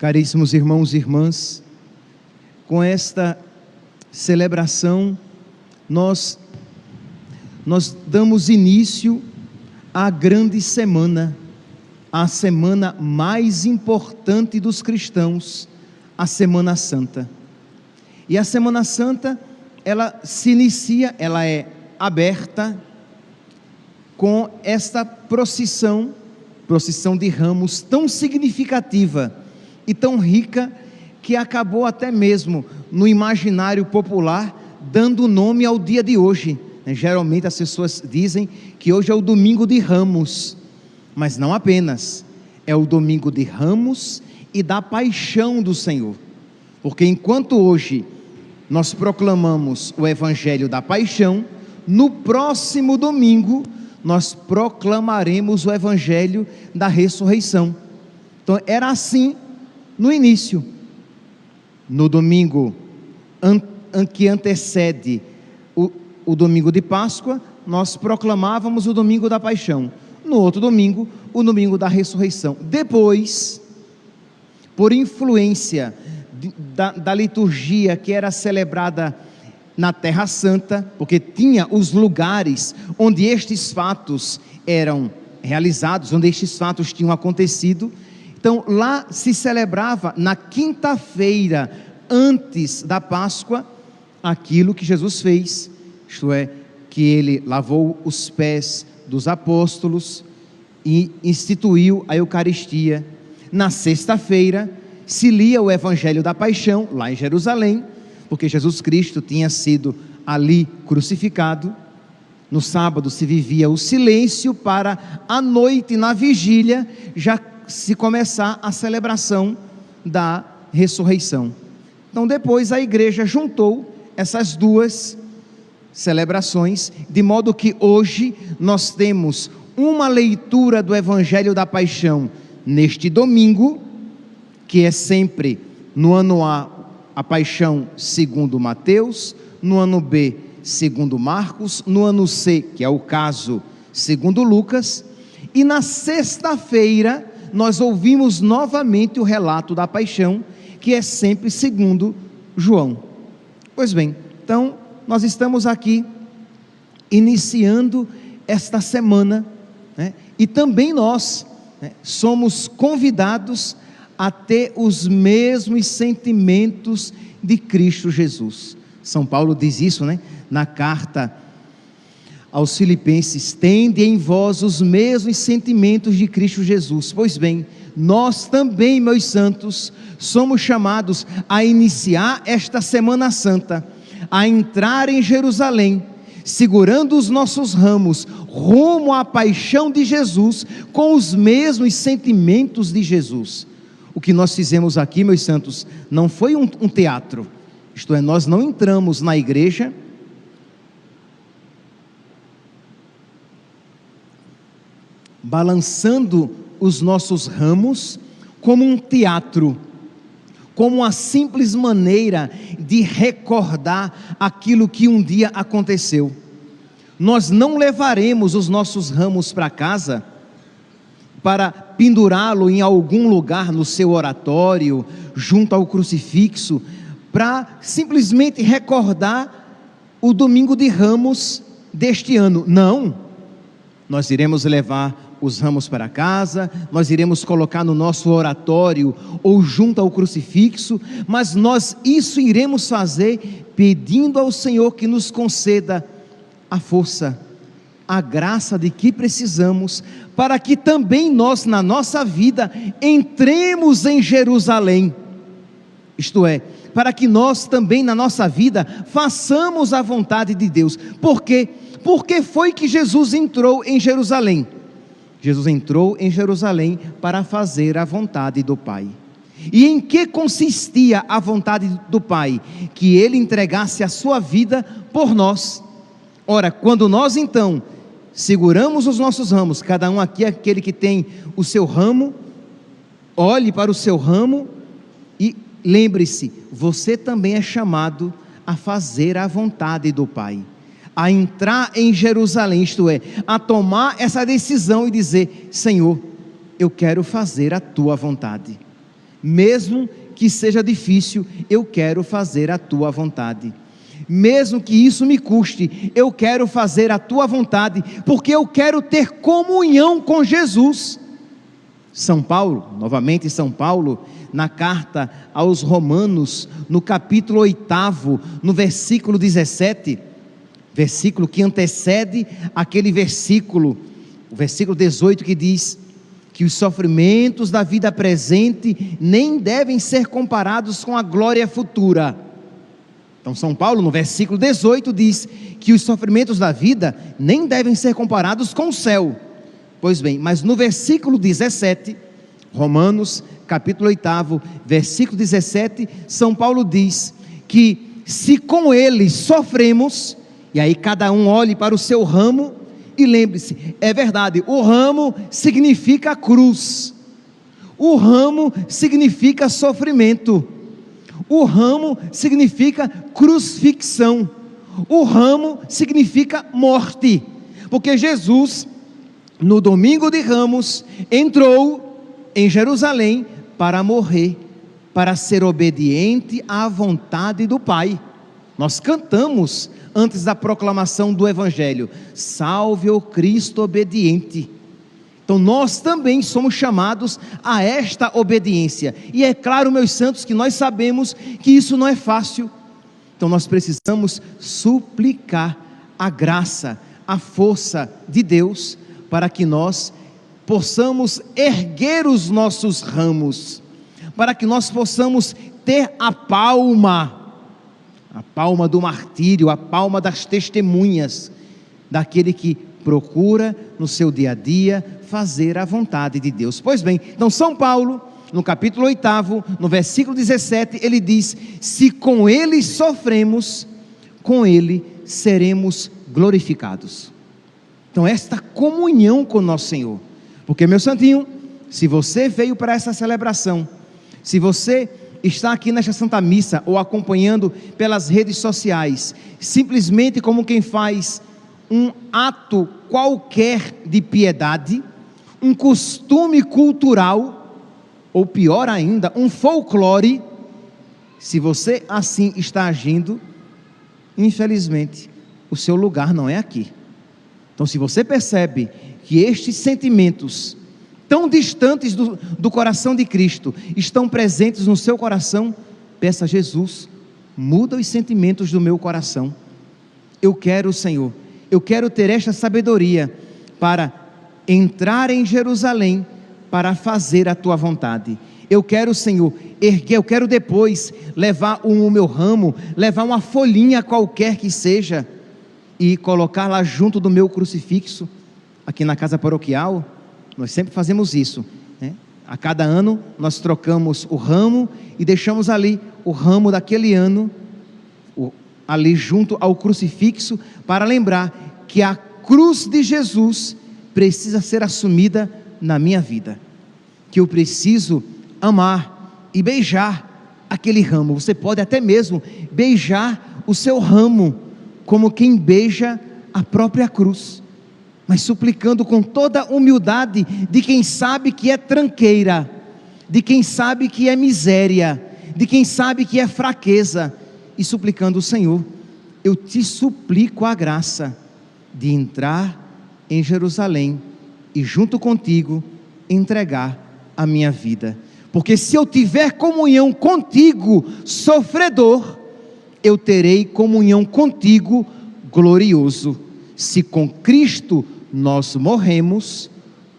Caríssimos irmãos e irmãs, com esta celebração, nós, nós damos início à grande semana, a semana mais importante dos cristãos, a Semana Santa. E a Semana Santa, ela se inicia, ela é aberta com esta procissão, procissão de ramos tão significativa e tão rica que acabou até mesmo no imaginário popular dando nome ao dia de hoje. Né, geralmente as pessoas dizem que hoje é o domingo de ramos, mas não apenas, é o domingo de ramos e da paixão do Senhor. Porque enquanto hoje nós proclamamos o evangelho da paixão, no próximo domingo nós proclamaremos o evangelho da ressurreição. Então era assim no início. No domingo an, an, que antecede o, o domingo de Páscoa, nós proclamávamos o domingo da paixão. No outro domingo, o domingo da ressurreição. Depois, por influência da, da liturgia que era celebrada na Terra Santa, porque tinha os lugares onde estes fatos eram realizados, onde estes fatos tinham acontecido, então lá se celebrava na quinta-feira antes da Páscoa aquilo que Jesus fez, isto é, que ele lavou os pés dos apóstolos e instituiu a Eucaristia. Na sexta-feira se lia o Evangelho da Paixão, lá em Jerusalém, porque Jesus Cristo tinha sido ali crucificado. No sábado se vivia o silêncio para a noite, na vigília, já se começar a celebração da ressurreição. Então, depois a igreja juntou essas duas celebrações, de modo que hoje nós temos uma leitura do Evangelho da Paixão neste domingo, que é sempre no ano A, a Paixão segundo Mateus, no ano B, segundo Marcos, no ano C, que é o caso segundo Lucas, e na sexta-feira nós ouvimos novamente o relato da paixão, que é sempre segundo João. Pois bem, então nós estamos aqui iniciando esta semana, né, e também nós né, somos convidados a ter os mesmos sentimentos de Cristo Jesus. São Paulo diz isso, né, na carta aos Filipenses: tende em vós os mesmos sentimentos de Cristo Jesus. Pois bem, nós também, meus santos, somos chamados a iniciar esta Semana Santa, a entrar em Jerusalém, segurando os nossos ramos rumo à paixão de Jesus, com os mesmos sentimentos de Jesus. O que nós fizemos aqui, meus santos, não foi um, um teatro, isto é, nós não entramos na igreja balançando os nossos ramos como um teatro, como uma simples maneira de recordar aquilo que um dia aconteceu. Nós não levaremos os nossos ramos para casa para pendurá-lo em algum lugar no seu oratório, junto ao crucifixo, para simplesmente recordar o domingo de ramos deste ano. Não. Nós iremos levar os ramos para casa, nós iremos colocar no nosso oratório ou junto ao crucifixo, mas nós isso iremos fazer pedindo ao Senhor que nos conceda a força, a graça de que precisamos, para que também nós, na nossa vida, entremos em Jerusalém. Isto é, para que nós também na nossa vida façamos a vontade de Deus. Por quê? Porque foi que Jesus entrou em Jerusalém Jesus entrou em Jerusalém para fazer a vontade do Pai. E em que consistia a vontade do Pai? Que ele entregasse a sua vida por nós. Ora, quando nós então seguramos os nossos ramos, cada um aqui é aquele que tem o seu ramo, olhe para o seu ramo e lembre-se, você também é chamado a fazer a vontade do Pai a entrar em Jerusalém, isto é, a tomar essa decisão e dizer: Senhor, eu quero fazer a tua vontade. Mesmo que seja difícil, eu quero fazer a tua vontade. Mesmo que isso me custe, eu quero fazer a tua vontade, porque eu quero ter comunhão com Jesus. São Paulo, novamente São Paulo, na carta aos Romanos, no capítulo 8, no versículo 17, versículo que antecede aquele versículo, o versículo 18 que diz que os sofrimentos da vida presente nem devem ser comparados com a glória futura. Então, São Paulo, no versículo 18, diz que os sofrimentos da vida nem devem ser comparados com o céu. Pois bem, mas no versículo 17, Romanos, capítulo 8, versículo 17, São Paulo diz que se com ele sofremos, e aí cada um olhe para o seu ramo, e lembre-se, é verdade, o ramo significa cruz, o ramo significa sofrimento, o ramo significa crucifixão, o ramo significa morte, porque Jesus no domingo de Ramos, entrou em Jerusalém para morrer, para ser obediente à vontade do Pai. Nós cantamos antes da proclamação do Evangelho: Salve o Cristo obediente. Então nós também somos chamados a esta obediência. E é claro, meus santos, que nós sabemos que isso não é fácil. Então nós precisamos suplicar a graça, a força de Deus para que nós possamos erguer os nossos ramos, para que nós possamos ter a palma, a palma do martírio, a palma das testemunhas, daquele que procura no seu dia a dia fazer a vontade de Deus. Pois bem, então São Paulo, no capítulo 8, no versículo 17, ele diz: Se com ele sofremos, com ele seremos glorificados. Então, esta comunhão com o nosso Senhor. Porque, meu santinho, se você veio para essa celebração, se você está aqui nesta Santa Missa ou acompanhando pelas redes sociais, simplesmente como quem faz um ato qualquer de piedade, um costume cultural, ou pior ainda, um folclore, se você assim está agindo, infelizmente, o seu lugar não é aqui. Então, se você percebe que estes sentimentos, tão distantes do, do coração de Cristo, estão presentes no seu coração, peça a Jesus, muda os sentimentos do meu coração. Eu quero, Senhor, eu quero ter esta sabedoria para entrar em Jerusalém para fazer a tua vontade. Eu quero, Senhor, erguer, eu quero depois levar o meu ramo, levar uma folhinha qualquer que seja e colocar lá junto do meu crucifixo, aqui na casa paroquial, nós sempre fazemos isso. Né? A cada ano nós trocamos o ramo e deixamos ali o ramo daquele ano, o, ali junto ao crucifixo, para lembrar que a cruz de Jesus precisa ser assumida na minha vida. Que eu preciso amar e beijar aquele ramo. Você pode até mesmo beijar o seu ramo como quem beija a própria cruz, mas suplicando com toda humildade de quem sabe que é tranqueira, de quem sabe que é miséria, de quem sabe que é fraqueza, e suplicando o Senhor, eu te suplico a graça de entrar em Jerusalém e junto contigo entregar a minha vida. Porque se eu tiver comunhão contigo, sofredor, eu terei comunhão contigo, glorioso. Se com Cristo nós morremos,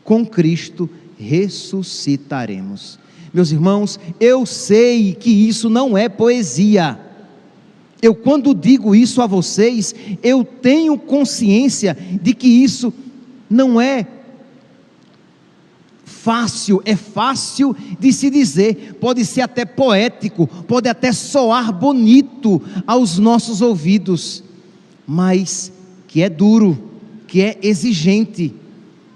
com Cristo ressuscitaremos. Meus irmãos, eu sei que isso não é poesia. Eu, quando digo isso a vocês, eu tenho consciência de que isso não é fácil, é fácil de se dizer, pode ser até poético, pode até soar bonito aos nossos ouvidos, mas que é duro, que é exigente,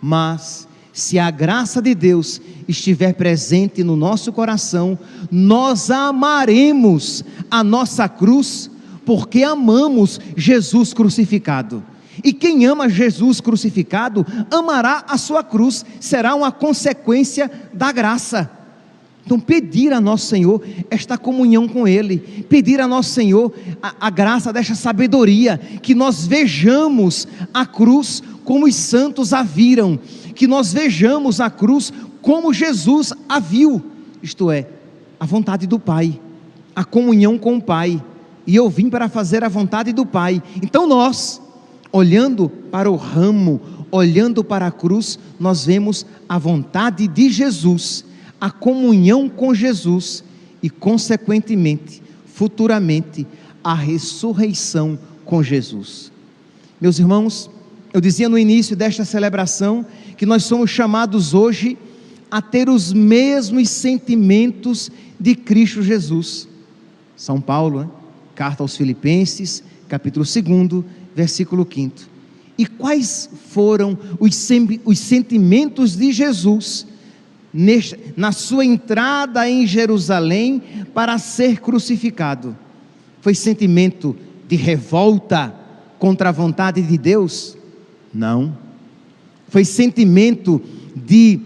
mas se a graça de Deus estiver presente no nosso coração, nós amaremos a nossa cruz, porque amamos Jesus crucificado. E quem ama Jesus crucificado, amará a sua cruz, será uma consequência da graça. Então, pedir a nosso Senhor esta comunhão com Ele, pedir a nosso Senhor a, a, graça desta sabedoria, que nós vejamos a cruz como os santos a viram, que nós vejamos a cruz como Jesus a viu, isto é, a vontade do Pai, a comunhão com o Pai, e eu vim para fazer a vontade do Pai. Então, nós, olhando para o ramo, olhando para a cruz, nós vemos a vontade de Jesus a comunhão com Jesus e, consequentemente, futuramente, a ressurreição com Jesus. Meus irmãos, eu dizia no início desta celebração que nós somos chamados hoje a ter os mesmos sentimentos de Cristo Jesus. São Paulo, né? carta aos Filipenses, capítulo 2, versículo 5. E quais foram os, os sentimentos de Jesus na sua entrada em Jerusalém para ser crucificado? Foi sentimento de revolta contra a vontade de Deus? Não. Foi sentimento de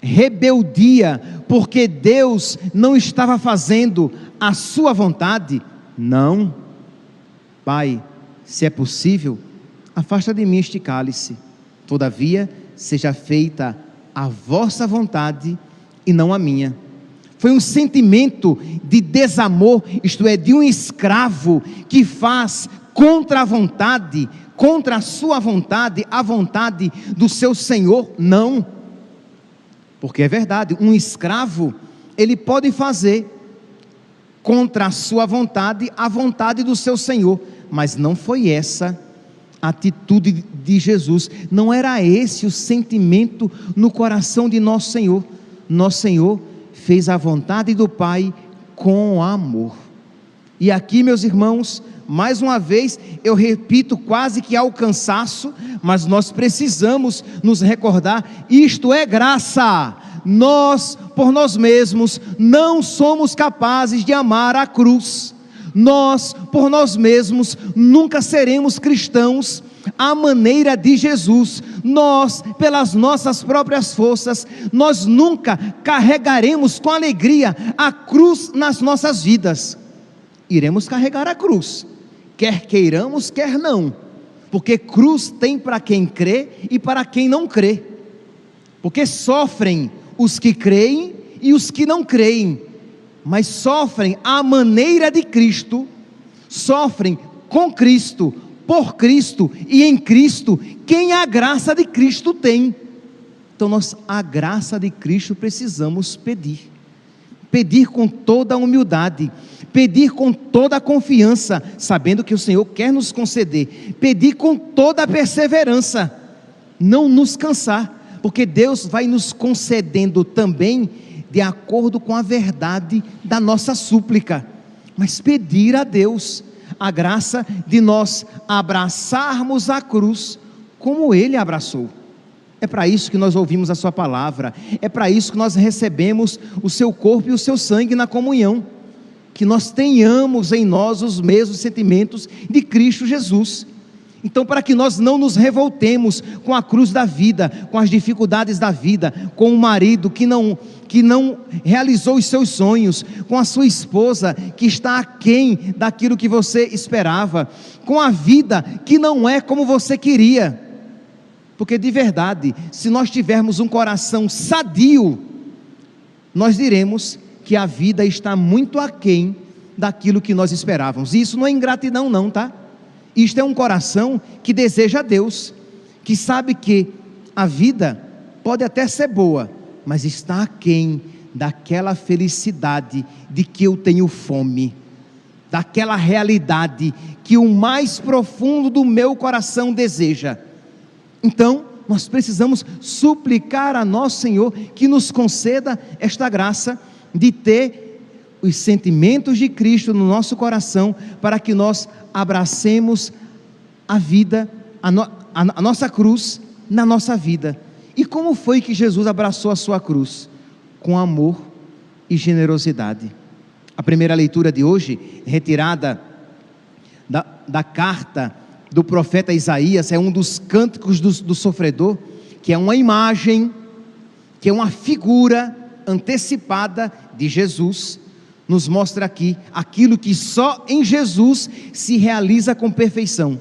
rebeldia, porque Deus não estava fazendo a sua vontade? Não. Pai, se é possível, afasta de mim este cálice. Todavia, seja feita a vossa vontade e não a minha. Foi um sentimento de desamor, isto é, de um escravo que faz contra a vontade, contra a sua vontade, a vontade do seu senhor, não. Porque é verdade, um escravo, ele pode fazer contra a sua vontade, a vontade do seu senhor, mas não foi essa atitude de Jesus, não era esse o sentimento no coração de nosso Senhor. Nosso Senhor fez a vontade do Pai com amor. E aqui, meus irmãos, mais uma vez, eu repito quase que ao cansaço, mas nós precisamos nos recordar: isto é graça. Nós, por nós mesmos, não somos capazes de amar a cruz nós, por nós mesmos, nunca seremos cristãos à maneira de Jesus. Nós, pelas nossas próprias forças, nós nunca carregaremos com alegria a cruz nas nossas vidas. Iremos carregar a cruz, quer queiramos, quer não, porque cruz tem para quem crê e para quem não crê, porque sofrem os que creem e os que não creem mas sofrem à maneira de Cristo, sofrem com Cristo, por Cristo e em Cristo, quem a graça de Cristo tem. Então nós a graça de Cristo precisamos pedir. Pedir com toda a humildade, pedir com toda a confiança, sabendo que o Senhor quer nos conceder, pedir com toda a perseverança, não nos cansar, porque Deus vai nos concedendo também de acordo com a verdade da nossa súplica, mas pedir a Deus a graça de nós abraçarmos a cruz como Ele abraçou. É para isso que nós ouvimos a Sua palavra, é para isso que nós recebemos o Seu corpo e o Seu sangue na comunhão, que nós tenhamos em nós os mesmos sentimentos de Cristo Jesus. Então, para que nós não nos revoltemos com a cruz da vida, com as dificuldades da vida, com o marido que não que não realizou os seus sonhos, com a sua esposa que está aquém daquilo que você esperava, com a vida que não é como você queria. Porque de verdade, se nós tivermos um coração sadio, nós diremos que a vida está muito aquém daquilo que nós esperávamos. E isso não é ingratidão, não, tá? Isto é um coração que deseja a Deus, que sabe que a vida pode até ser boa, mas está aquém daquela felicidade de que eu tenho fome, daquela realidade que o mais profundo do meu coração deseja. Então, nós precisamos suplicar a nosso Senhor que nos conceda esta graça de ter os sentimentos de Cristo no nosso coração, para que nós abracemos a vida, a, no, a, a nossa cruz na nossa vida. E como foi que Jesus abraçou a sua cruz? Com amor e generosidade. A primeira leitura de hoje, retirada da, da carta do profeta Isaías, é um dos cânticos do, do sofredor, que é uma imagem, que é uma figura antecipada de Jesus, nos mostra aqui aquilo que só em Jesus se realiza com perfeição.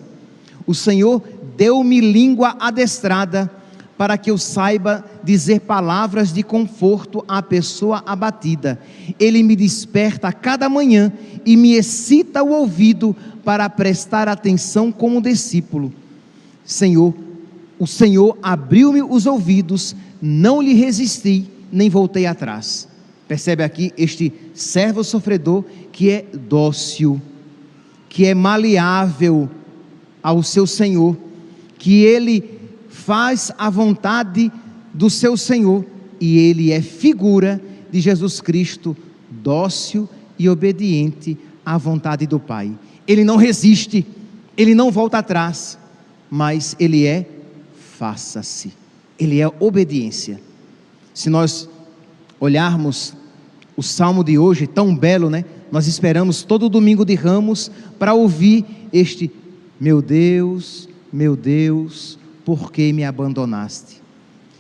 O Senhor deu-me língua adestrada para que eu saiba dizer palavras de conforto à pessoa abatida. Ele me desperta a cada manhã e me excita o ouvido para prestar atenção como discípulo. Senhor, o Senhor abriu-me os ouvidos, não lhe resisti, nem voltei atrás. Percebe aqui este servo sofredor que é dócil, que é maleável ao seu Senhor, que ele faz a vontade do seu Senhor e ele é figura de Jesus Cristo, dócil e obediente à vontade do Pai. Ele não resiste, ele não volta atrás, mas ele é faça-se. Ele é obediência. Se nós olharmos o salmo de hoje, tão belo, né? Nós esperamos todo domingo de ramos para ouvir este meu Deus, meu Deus, por que me abandonaste?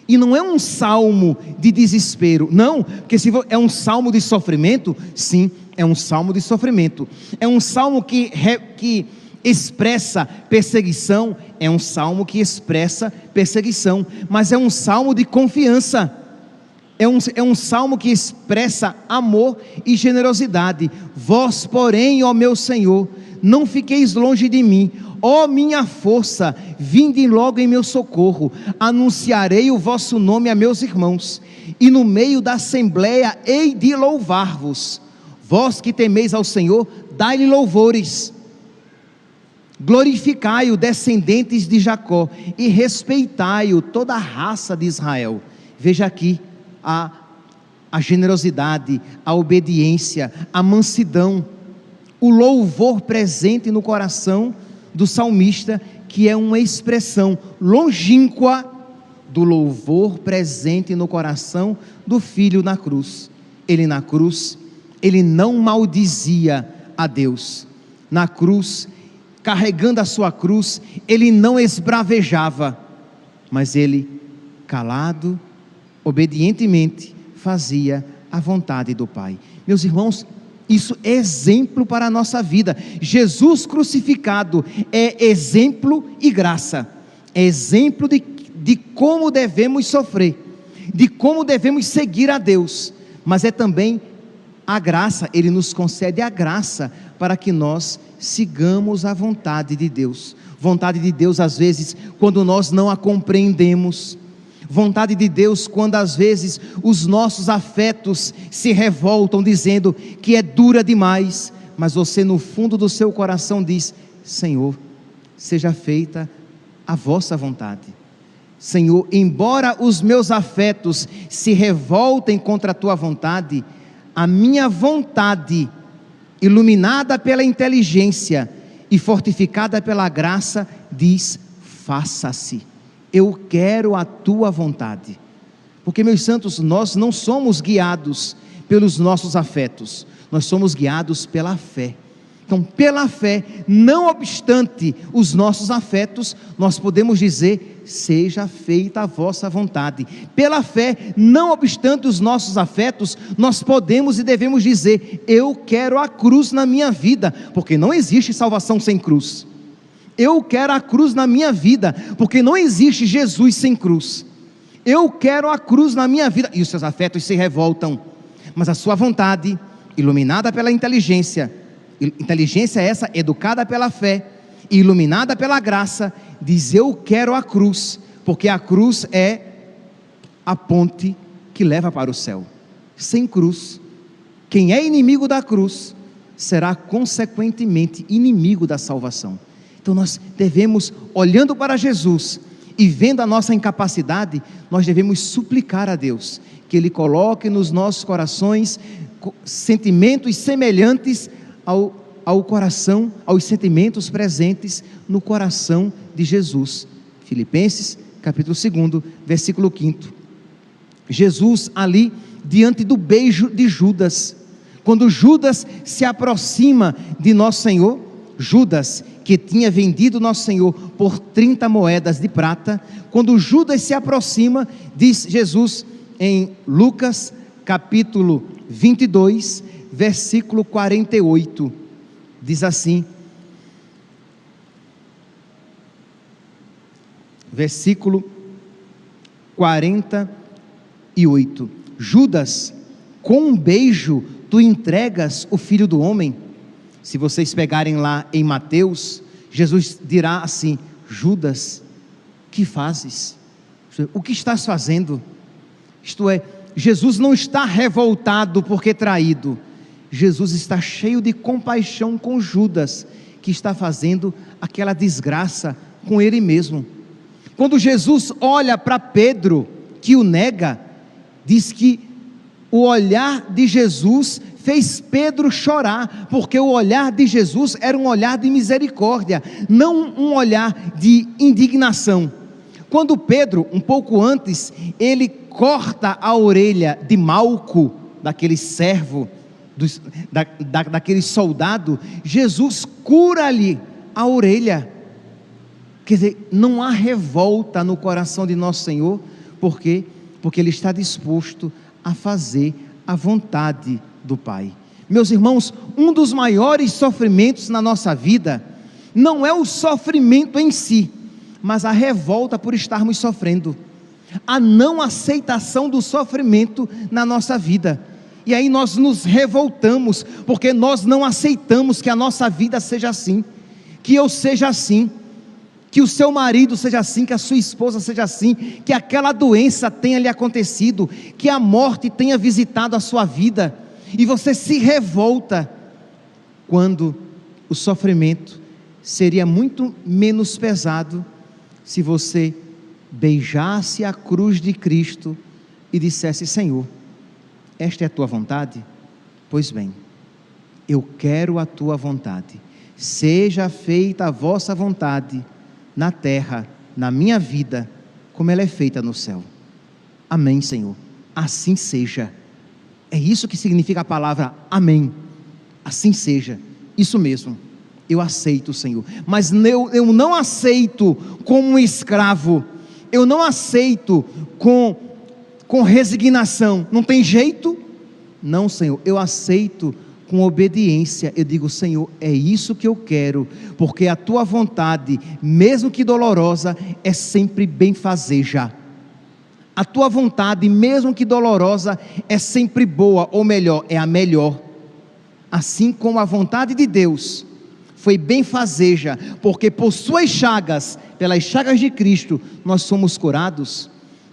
E não é um salmo de desespero, não, porque se é um salmo de sofrimento, sim, é um salmo de sofrimento. É um salmo que, que expressa perseguição, é um salmo que expressa perseguição, mas é um salmo de confiança. É um, é um salmo que expressa amor e generosidade. Vós, porém, ó meu Senhor, não fiqueis longe de mim, Ó oh, minha força, vinde logo em meu socorro, anunciarei o vosso nome a meus irmãos, e no meio da assembleia hei de louvar-vos. Vós que temeis ao Senhor, dai-lhe louvores. Glorificai-o, descendentes de Jacó, e respeitai-o, toda a raça de Israel. Veja aqui a, a generosidade, a obediência, a mansidão, o louvor presente no coração do salmista, que é uma expressão longínqua do louvor presente no coração do filho na cruz. Ele na cruz, ele não maldizia a Deus. Na cruz, carregando a sua cruz, ele não esbravejava, mas ele, calado, obedientemente, fazia a vontade do Pai. Meus irmãos, isso é exemplo para a nossa vida. Jesus crucificado é exemplo e graça, é exemplo de, de como devemos sofrer, de como devemos seguir a Deus, mas é também a graça, Ele nos concede a graça para que nós sigamos a vontade de Deus. Vontade de Deus, às vezes, quando nós não a compreendemos Vontade de Deus, quando às vezes os nossos afetos se revoltam, dizendo que é dura demais, mas você no fundo do seu coração diz: Senhor, seja feita a vossa vontade. Senhor, embora os meus afetos se revoltem contra a tua vontade, a minha vontade, iluminada pela inteligência e fortificada pela graça, diz: faça-se eu quero a tua vontade. Porque, meus santos, nós não somos guiados pelos nossos afetos, nós somos guiados pela fé. Então, pela fé, não obstante os nossos afetos, nós podemos dizer: seja feita a vossa vontade. Pela fé, não obstante os nossos afetos, nós podemos e devemos dizer: eu quero a cruz na minha vida, porque não existe salvação sem cruz. Eu quero a cruz na minha vida, porque não existe Jesus sem cruz. Eu quero a cruz na minha vida, e os seus afetos se revoltam, mas a sua vontade, iluminada pela inteligência, inteligência essa educada pela fé, iluminada pela graça, diz: Eu quero a cruz, porque a cruz é a ponte que leva para o céu. Sem cruz, quem é inimigo da cruz será consequentemente inimigo da salvação. Então nós devemos, olhando para Jesus e vendo a nossa incapacidade, nós devemos suplicar a Deus que Ele coloque nos nossos corações sentimentos semelhantes ao, ao coração, aos sentimentos presentes no coração de Jesus. Filipenses, capítulo 2, versículo 5. Jesus ali diante do beijo de Judas. Quando Judas se aproxima de nosso Senhor, Judas que tinha vendido nosso Senhor por 30 moedas de prata. Quando Judas se aproxima, diz Jesus em Lucas, capítulo 22, versículo 48. Diz assim: versículo 48. Judas, com um beijo tu entregas o filho do homem? Se vocês pegarem lá em Mateus, Jesus dirá assim: Judas, que fazes? O que estás fazendo? Isto é, Jesus não está revoltado porque traído. Jesus está cheio de compaixão com Judas, que está fazendo aquela desgraça com ele mesmo. Quando Jesus olha para Pedro, que o nega, diz que o olhar de Jesus fez Pedro chorar, porque o olhar de Jesus era um olhar de misericórdia, não um olhar de indignação. Quando Pedro, um pouco antes, ele corta a orelha de Malco, daquele servo, da, da, daquele soldado, Jesus cura-lhe a orelha. Quer dizer, não há revolta no coração de nosso Senhor, por quê? Porque Ele está disposto a fazer a vontade do Pai. Meus irmãos, um dos maiores sofrimentos na nossa vida não é o sofrimento em si, mas a revolta por estarmos sofrendo, a não aceitação do sofrimento na nossa vida. E aí nós nos revoltamos, porque nós não aceitamos que a nossa vida seja assim, que eu seja assim que o seu marido seja assim, que a sua esposa seja assim, que aquela doença tenha lhe acontecido, que a morte tenha visitado a sua vida, e você se revolta quando o sofrimento seria muito menos pesado se você beijasse a cruz de Cristo e dissesse: Senhor, esta é a tua vontade? Pois bem, eu quero a tua vontade, seja feita a vossa vontade na terra, na minha vida, como ela é feita no céu. Amém, Senhor. Assim seja. É isso que significa a palavra amém. Assim seja. Isso mesmo. Eu aceito, Senhor. Mas eu, eu não aceito como um escravo. Eu não aceito com, com resignação. Não tem jeito? Não, Senhor. Eu aceito com obediência, eu digo: Senhor, é isso que eu quero, porque a tua vontade, mesmo que dolorosa, é sempre já. A tua vontade, mesmo que dolorosa, é sempre boa, ou melhor, é a melhor. Assim como a vontade de Deus foi bem fazeja, porque por suas chagas, pelas chagas de Cristo, nós somos curados.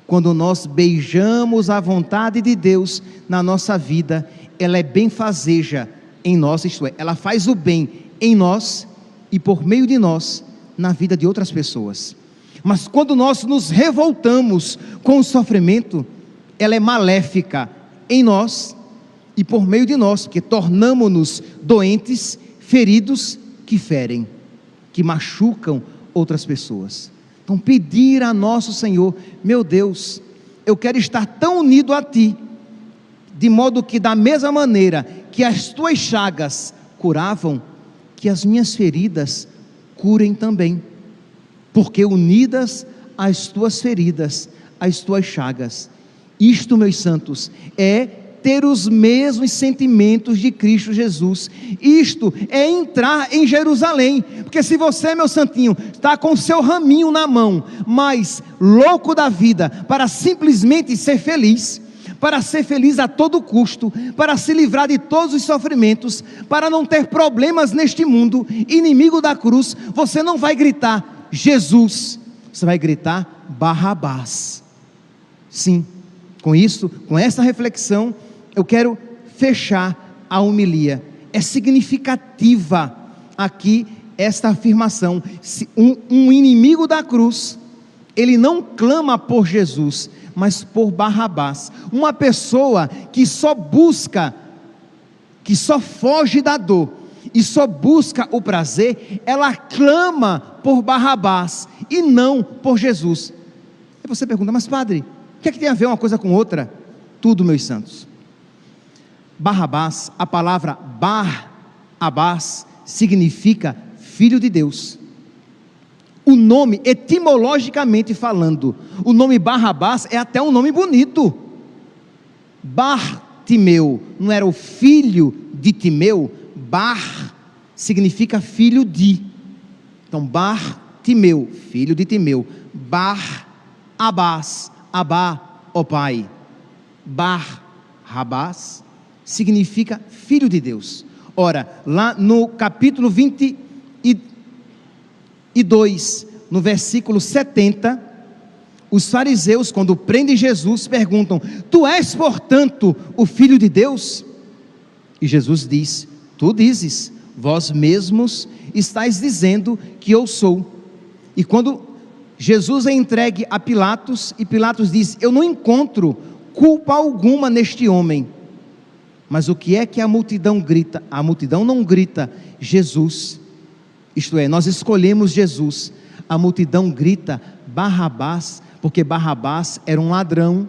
Quando nós beijamos a vontade de Deus na nossa vida, ela é benfazeja em nós, isto é, ela faz o bem em nós e por meio de nós na vida de outras pessoas. Mas quando nós nos revoltamos com o sofrimento, ela é maléfica em nós e por meio de nós, porque tornamos-nos doentes, feridos que ferem, que machucam outras pessoas. Então, pedir a nosso Senhor, meu Deus, eu quero estar tão unido a Ti de modo que, da mesma maneira que as tuas chagas curavam, que as minhas feridas curem também, porque unidas às tuas feridas, às tuas chagas, isto, meus santos, é ter os mesmos sentimentos de Cristo Jesus. Isto é entrar em Jerusalém, porque se você, meu santinho, está com o seu raminho na mão, mas louco da vida, para simplesmente ser feliz, para ser feliz a todo custo, para se livrar de todos os sofrimentos, para não ter problemas neste mundo, inimigo da cruz, você não vai gritar Jesus, você vai gritar Barrabás. Sim, com isso, com essa reflexão, eu quero fechar a homilia. É significativa aqui esta afirmação. Um, um inimigo da cruz, ele não clama por Jesus, mas por Barrabás. Uma pessoa que só busca, que só foge da dor e só busca o prazer, ela clama por Barrabás e não por Jesus. E você pergunta, mas padre, o que é que tem a ver uma coisa com outra? Tudo, meus santos. Barrabás, a palavra Bar-Abás significa filho de Deus. O nome, etimologicamente falando, o nome Barrabás é até um nome bonito. Bartimeu não era o filho de Timeu? Bar significa filho de. Então, Bartimeu, filho de Timeu. Bar Abás, Abá, ó pai. Bar Rabás significa filho de Deus. Ora, lá no capítulo 22, no versículo 70, os fariseus, quando prendem Jesus, perguntam: Tu és, portanto, o filho de Deus? E Jesus diz: Tu dizes, vós mesmos estáis dizendo que eu sou. E quando Jesus é entregue a Pilatos, e Pilatos diz: Eu não encontro culpa alguma neste homem. Mas o que é que a multidão grita? A multidão não grita Jesus. Isto é, nós escolhemos Jesus. A multidão grita Barrabás, porque Barrabás era um ladrão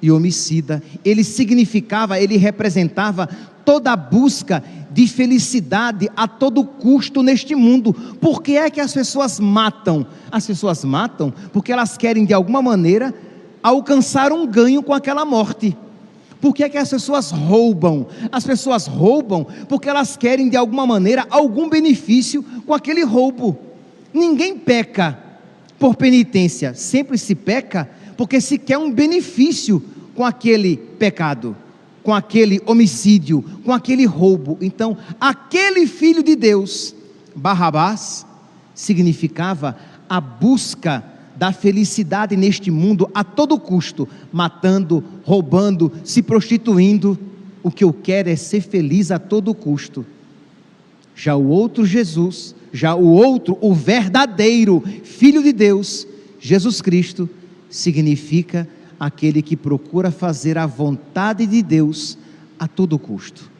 e homicida. Ele significava, ele representava toda busca de felicidade a todo custo neste mundo. Por que é que as pessoas matam? As pessoas matam porque elas querem de alguma maneira alcançar um ganho com aquela morte. Por que, é que as pessoas roubam? As pessoas roubam porque elas querem de alguma maneira algum benefício com aquele roubo. Ninguém peca por penitência, sempre se peca porque se quer um benefício com aquele pecado, com aquele homicídio, com aquele roubo. Então, aquele filho de Deus, Barrabás, significava a busca da felicidade neste mundo a todo custo, matando, roubando, se prostituindo. O que eu quero é ser feliz a todo custo. Já o outro Jesus, já o outro, o verdadeiro Filho de Deus, Jesus Cristo, significa aquele que procura fazer a vontade de Deus a todo custo.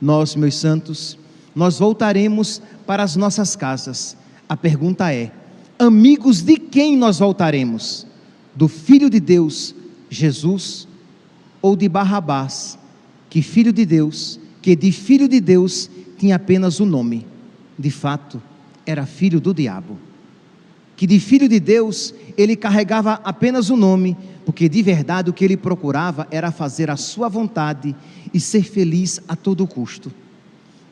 Nós, meus santos, nós voltaremos para as nossas casas. A pergunta é: amigos de quem nós voltaremos? Do Filho de Deus, Jesus, ou de Barrabás, que filho de Deus, que de filho de Deus tinha apenas o nome, de fato, era filho do diabo. Que de filho de Deus ele carregava apenas o nome, porque de verdade o que ele procurava era fazer a sua vontade e ser feliz a todo custo.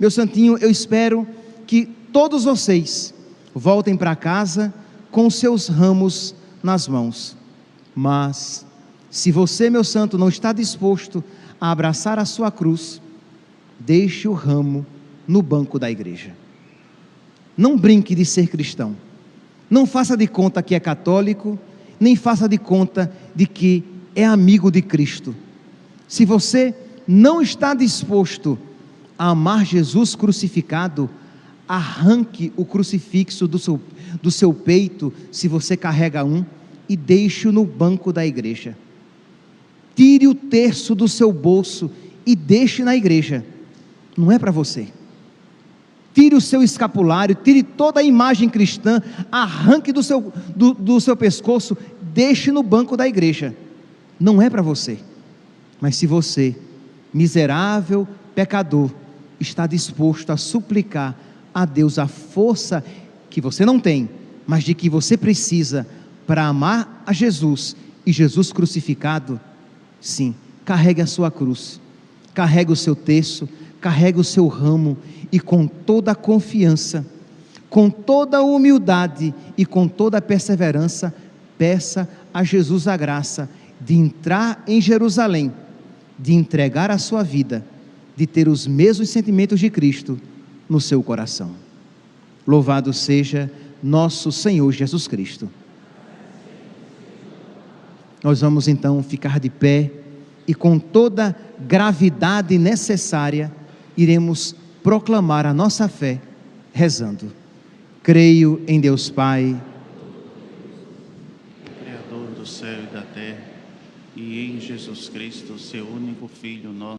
Meu santinho, eu espero que todos vocês voltem para casa com seus ramos nas mãos. Mas, se você, meu santo, não está disposto a abraçar a sua cruz, deixe o ramo no banco da igreja. Não brinque de ser cristão. Não faça de conta que é católico, nem faça de conta de que é amigo de Cristo. Se você não está disposto a amar Jesus crucificado, arranque o crucifixo do seu, do seu peito, se você carrega um, e deixe-o no banco da igreja. Tire o terço do seu bolso e deixe na igreja. Não é para você. Tire o seu escapulário, tire toda a imagem cristã, arranque do seu, do, do seu pescoço, deixe no banco da igreja. Não é para você. Mas se você, miserável pecador, está disposto a suplicar a Deus a força que você não tem, mas de que você precisa para amar a Jesus e Jesus crucificado, sim, carregue a sua cruz, carregue o seu terço, carregue o seu ramo e com toda a confiança, com toda a humildade e com toda a perseverança, peça a Jesus a graça de entrar em Jerusalém, de entregar a sua vida, de ter os mesmos sentimentos de Cristo no seu coração. Louvado seja nosso Senhor Jesus Cristo. Nós vamos então ficar de pé e com toda gravidade necessária iremos proclamar a nossa fé rezando. Creio em Deus Pai, Criador do céu e da terra, e em Jesus Cristo, seu único Filho, nosso